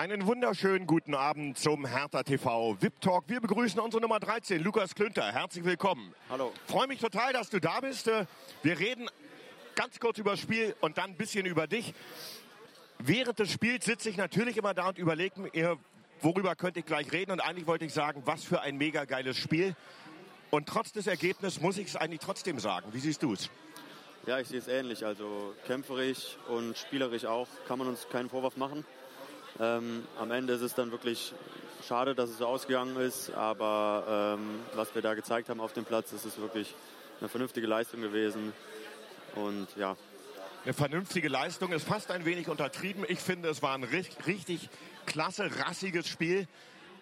Einen wunderschönen guten Abend zum Hertha TV VIP Talk. Wir begrüßen unsere Nummer 13, Lukas Klünter. Herzlich willkommen. Hallo. Freue mich total, dass du da bist. Äh, wir reden ganz kurz über das Spiel und dann ein bisschen über dich. Während des Spiels sitze ich natürlich immer da und überlege mir, worüber könnte ich gleich reden. Und eigentlich wollte ich sagen, was für ein mega geiles Spiel. Und trotz des Ergebnisses muss ich es eigentlich trotzdem sagen. Wie siehst du es? Ja, ich sehe es ähnlich. Also kämpferisch und spielerisch auch kann man uns keinen Vorwurf machen. Ähm, am Ende ist es dann wirklich schade, dass es so ausgegangen ist, aber ähm, was wir da gezeigt haben auf dem Platz, ist es wirklich eine vernünftige Leistung gewesen. Und ja. Eine vernünftige Leistung ist fast ein wenig untertrieben. Ich finde, es war ein richtig, richtig klasse, rassiges Spiel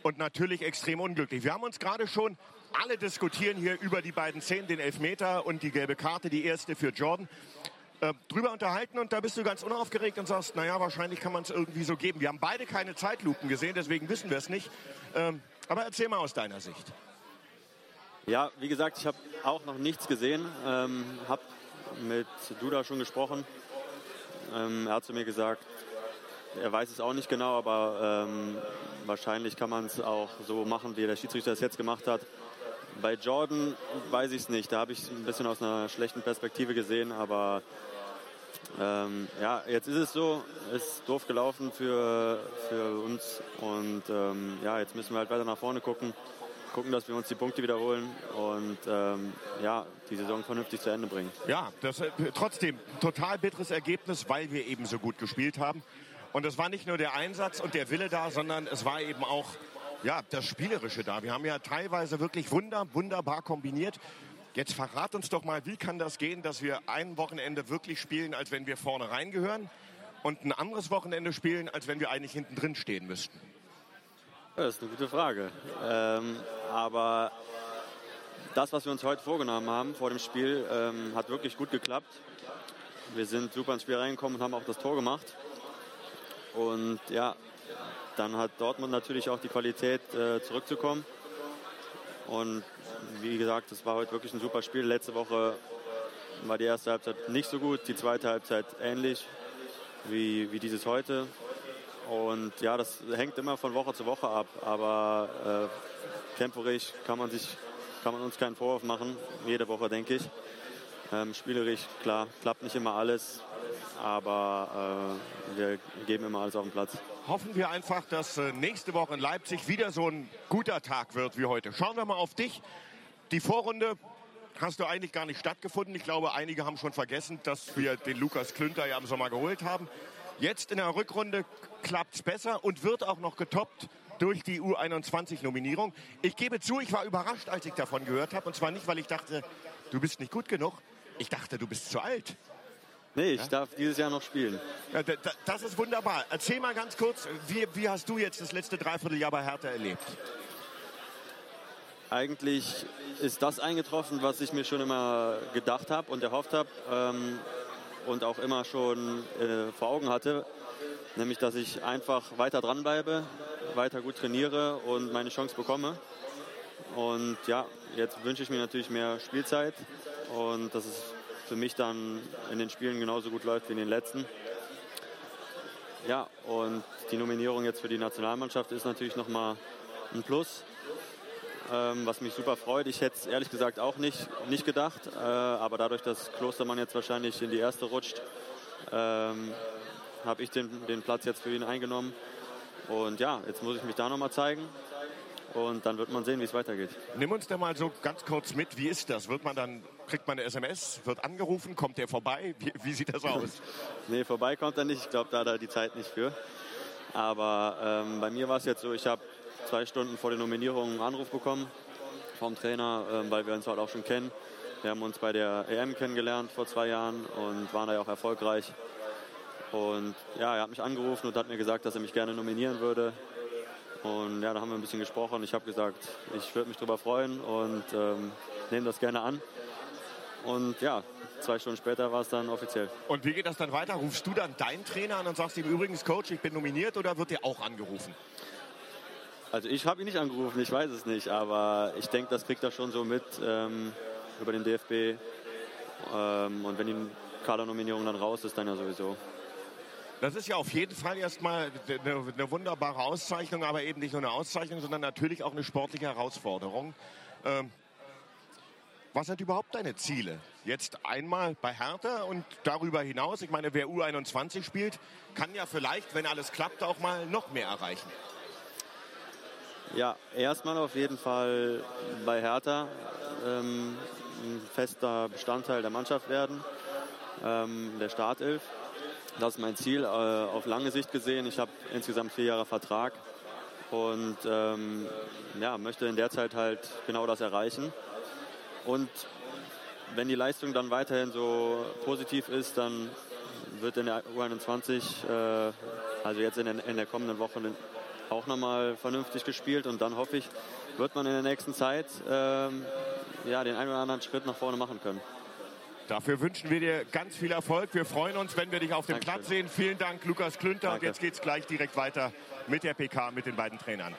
und natürlich extrem unglücklich. Wir haben uns gerade schon alle diskutieren hier über die beiden Szenen, den Elfmeter und die gelbe Karte, die erste für Jordan äh, drüber unterhalten und da bist du ganz unaufgeregt und sagst, naja, wahrscheinlich kann man es irgendwie so geben. Wir haben beide keine Zeitlupen gesehen, deswegen wissen wir es nicht. Ähm, aber erzähl mal aus deiner Sicht. Ja, wie gesagt, ich habe auch noch nichts gesehen. Ähm, habe mit Duda schon gesprochen. Ähm, er hat zu mir gesagt, er weiß es auch nicht genau, aber ähm, wahrscheinlich kann man es auch so machen, wie der Schiedsrichter es jetzt gemacht hat. Bei Jordan weiß ich es nicht. Da habe ich es ein bisschen aus einer schlechten Perspektive gesehen, aber ähm, ja, jetzt ist es so, ist doof gelaufen für, für uns und ähm, ja, jetzt müssen wir halt weiter nach vorne gucken, gucken, dass wir uns die Punkte wiederholen und ähm, ja, die Saison vernünftig zu Ende bringen. Ja, das äh, trotzdem total bitteres Ergebnis, weil wir eben so gut gespielt haben. Und es war nicht nur der Einsatz und der Wille da, sondern es war eben auch ja, das Spielerische da. Wir haben ja teilweise wirklich wunder, wunderbar kombiniert. Jetzt verrat uns doch mal, wie kann das gehen, dass wir ein Wochenende wirklich spielen, als wenn wir vorne reingehören und ein anderes Wochenende spielen, als wenn wir eigentlich hinten drin stehen müssten? Das ist eine gute Frage. Ähm, aber das, was wir uns heute vorgenommen haben vor dem Spiel, ähm, hat wirklich gut geklappt. Wir sind super ins Spiel reingekommen und haben auch das Tor gemacht. Und ja, dann hat Dortmund natürlich auch die Qualität, äh, zurückzukommen. Und wie gesagt, es war heute wirklich ein super Spiel. Letzte Woche war die erste Halbzeit nicht so gut, die zweite Halbzeit ähnlich wie, wie dieses heute. Und ja, das hängt immer von Woche zu Woche ab. Aber äh, kämpferisch kann man, sich, kann man uns keinen Vorwurf machen, jede Woche denke ich. Ähm, spielerisch, klar, klappt nicht immer alles, aber äh, wir geben immer alles auf den Platz hoffen wir einfach, dass äh, nächste Woche in Leipzig wieder so ein guter Tag wird wie heute. Schauen wir mal auf dich. Die Vorrunde hast du eigentlich gar nicht stattgefunden. Ich glaube, einige haben schon vergessen, dass wir den Lukas Klünter ja im Sommer geholt haben. Jetzt in der Rückrunde klappt es besser und wird auch noch getoppt durch die U21-Nominierung. Ich gebe zu, ich war überrascht, als ich davon gehört habe. Und zwar nicht, weil ich dachte, du bist nicht gut genug. Ich dachte, du bist zu alt. Nee, ich ja? darf dieses Jahr noch spielen. Ja, das ist wunderbar. Erzähl mal ganz kurz, wie, wie hast du jetzt das letzte Dreivierteljahr bei Hertha erlebt? Eigentlich ist das eingetroffen, was ich mir schon immer gedacht habe und erhofft habe ähm, und auch immer schon äh, vor Augen hatte. Nämlich, dass ich einfach weiter dranbleibe, weiter gut trainiere und meine Chance bekomme. Und ja, jetzt wünsche ich mir natürlich mehr Spielzeit und das ist für mich dann in den Spielen genauso gut läuft wie in den letzten. Ja, und die Nominierung jetzt für die Nationalmannschaft ist natürlich nochmal ein Plus, ähm, was mich super freut. Ich hätte es ehrlich gesagt auch nicht, nicht gedacht, äh, aber dadurch, dass Klostermann jetzt wahrscheinlich in die erste rutscht, ähm, habe ich den, den Platz jetzt für ihn eingenommen. Und ja, jetzt muss ich mich da nochmal zeigen. Und dann wird man sehen, wie es weitergeht. Nimm uns da mal so ganz kurz mit. Wie ist das? Wird man dann, kriegt man eine SMS, wird angerufen, kommt der vorbei? Wie, wie sieht das aus? nee, vorbei kommt er nicht. Ich glaube, da hat er die Zeit nicht für. Aber ähm, bei mir war es jetzt so, ich habe zwei Stunden vor der Nominierung einen Anruf bekommen vom Trainer, ähm, weil wir uns halt auch schon kennen. Wir haben uns bei der EM kennengelernt vor zwei Jahren und waren da ja auch erfolgreich. Und ja, er hat mich angerufen und hat mir gesagt, dass er mich gerne nominieren würde. Und ja, da haben wir ein bisschen gesprochen. Ich habe gesagt, ich würde mich darüber freuen und ähm, nehme das gerne an. Und ja, zwei Stunden später war es dann offiziell. Und wie geht das dann weiter? Rufst du dann deinen Trainer an und sagst ihm übrigens, Coach, ich bin nominiert oder wird dir auch angerufen? Also ich habe ihn nicht angerufen, ich weiß es nicht, aber ich denke, das kriegt er schon so mit ähm, über den DFB. Ähm, und wenn die Kadernominierung dann raus ist, dann ja sowieso. Das ist ja auf jeden Fall erstmal eine, eine, wunderbare Auszeichnung, aber eben nicht nur eine Auszeichnung, sondern natürlich auch eine sportliche Herausforderung. Ähm, was sind überhaupt deine Ziele? Jetzt einmal bei Hertha und darüber hinaus, ich meine, wer U21 spielt, kann ja vielleicht, wenn alles klappt, auch mal noch mehr erreichen. Ja, erstmal auf jeden Fall bei Hertha ähm, ein fester Bestandteil der Mannschaft werden, ähm, der Startelf. Das ist mein Ziel äh, auf lange Sicht gesehen. Ich habe insgesamt vier Jahre Vertrag und ähm, ja, möchte in der Zeit halt genau das erreichen. Und wenn die Leistung dann weiterhin so positiv ist, dann wird in der U21, äh, also jetzt in, den, in der kommenden Woche, auch nochmal vernünftig gespielt und dann hoffe ich, wird man in der nächsten Zeit ähm, ja, den einen oder anderen Schritt nach vorne machen können. Dafür wünschen wir dir ganz viel Erfolg. Wir freuen uns, wenn wir dich auf dem Dankeschön. Platz sehen. Vielen Dank, Lukas Klünter. Danke. Und jetzt geht es gleich direkt weiter mit der PK, mit den beiden Trainern.